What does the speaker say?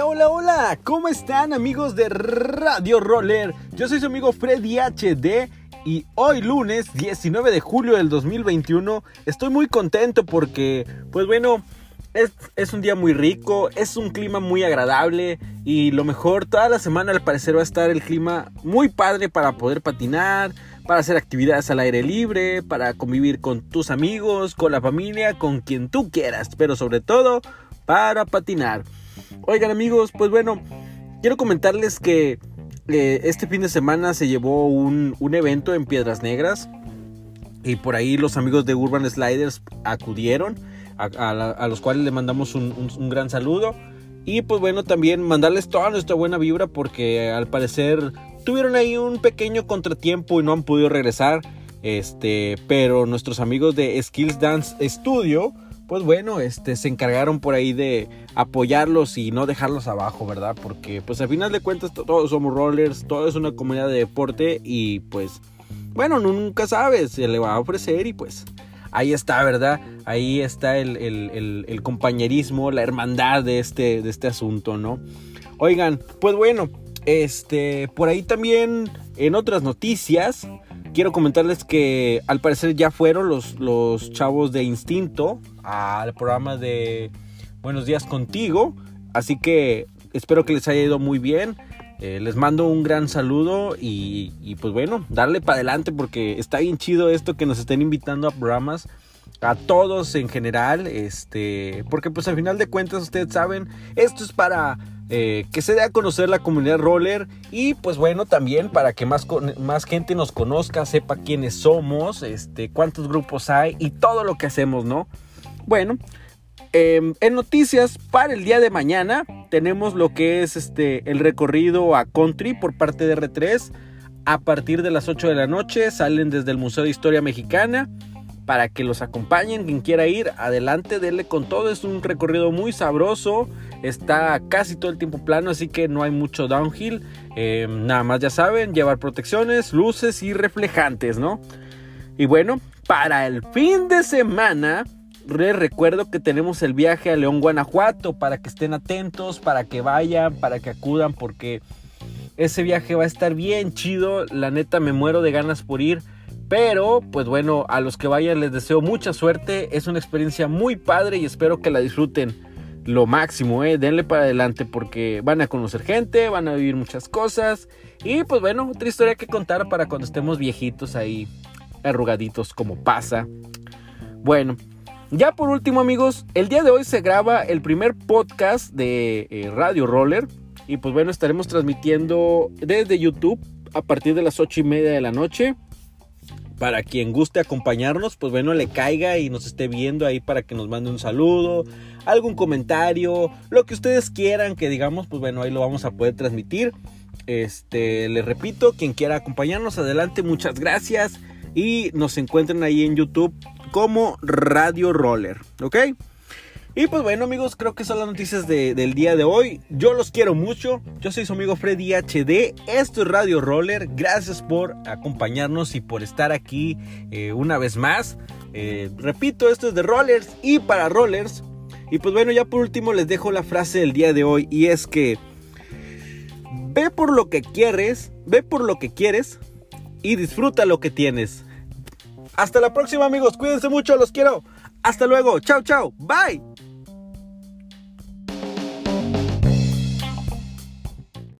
Hola, hola, hola, ¿cómo están amigos de Radio Roller? Yo soy su amigo Freddy HD y hoy lunes 19 de julio del 2021 estoy muy contento porque, pues bueno, es, es, un día muy rico, es un clima muy agradable y lo mejor, toda la semana al parecer va a estar el clima muy padre para poder patinar, para hacer actividades al aire libre, para convivir con tus amigos, con la familia, con quien tú quieras, pero sobre todo para patinar. Oigan amigos, pues bueno, quiero comentarles que eh, este fin de semana se llevó un, evento en Piedras Negras y por ahí los amigos de Urban Sliders acudieron, a, los cuales le mandamos un, un gran saludo. Y pues bueno, también mandarles toda nuestra buena vibra porque al parecer tuvieron ahí un pequeño contratiempo y no han podido regresar. Este, pero nuestros amigos de Skills Dance Studio, pues bueno, este, se encargaron por ahí de apoyarlos y no dejarlos abajo, ¿verdad? Porque pues al final de cuentas todos somos rollers, todo es una comunidad de deporte y pues, bueno, nunca sabes, se le va a ofrecer y pues ahí está, ¿verdad? Ahí está el, el compañerismo, la hermandad de este, de este asunto, ¿no? Oigan, pues bueno, este, por ahí también en otras noticias, quiero comentarles que al parecer ya fueron los, los chavos de Instinto al programa de Buenos días contigo. Así que espero que les haya ido muy bien. Eh, les mando un gran saludo y, y, pues bueno, darle para adelante porque está bien chido esto que nos estén invitando a programas a todos en general, este, porque pues al final de cuentas ustedes saben, esto es para eh, que se dé a conocer la comunidad roller y pues bueno también para que más, más gente nos conozca, sepa quiénes somos, este, cuántos grupos hay y todo lo que hacemos, ¿no? Bueno, em, en noticias para el día de mañana tenemos lo que es este, el recorrido a country por parte de R3 a partir de las 8 de la noche, salen desde el Museo de Historia Mexicana para que los acompañen. Quien quiera ir, adelante, denle con todo. Es un recorrido muy sabroso. Está casi todo el tiempo plano, así que no hay mucho downhill. Eh, nada más ya saben, llevar protecciones, luces y reflejantes, ¿no? Y bueno, para el fin de semana, les recuerdo que tenemos el viaje a León, Guanajuato, para que estén atentos, para que vayan, para que acudan, porque ese viaje va a estar bien chido. La neta, me muero de ganas por ir. Pero, pues bueno, a los que vayan les deseo mucha suerte. Es una experiencia muy padre y espero que la disfruten lo máximo, ¿eh? Denle para adelante porque van a conocer gente, van a vivir muchas cosas. Y pues bueno, otra historia que contar para cuando estemos viejitos ahí, arrugaditos como pasa. Bueno, ya por último amigos, el día de hoy se graba el primer podcast de eh, Radio Roller. Y pues bueno, estaremos transmitiendo desde YouTube a partir de las 8 y media de la noche para quien guste acompañarnos, pues bueno, le caiga y nos esté viendo ahí para que nos mande un saludo, algún comentario, lo que ustedes quieran que digamos, pues bueno, ahí lo vamos a poder transmitir. Este, les repito, quien quiera acompañarnos, adelante, muchas gracias y nos encuentren ahí en YouTube como Radio Roller, ¿ok? Y pues bueno amigos, creo que son las noticias del día de hoy. Yo los quiero mucho. Yo soy su amigo Freddy HD. Esto es Radio Roller. Gracias por acompañarnos y por estar aquí eh, una vez más. Eh, repito, esto es de Rollers y para Rollers. Y pues bueno, ya por último les dejo la frase del día de hoy y es que ve por lo que quieres, ve por lo que quieres y disfruta lo que tienes. Hasta la próxima amigos, cuídense mucho, los quiero. Hasta luego, chao, chao, bye.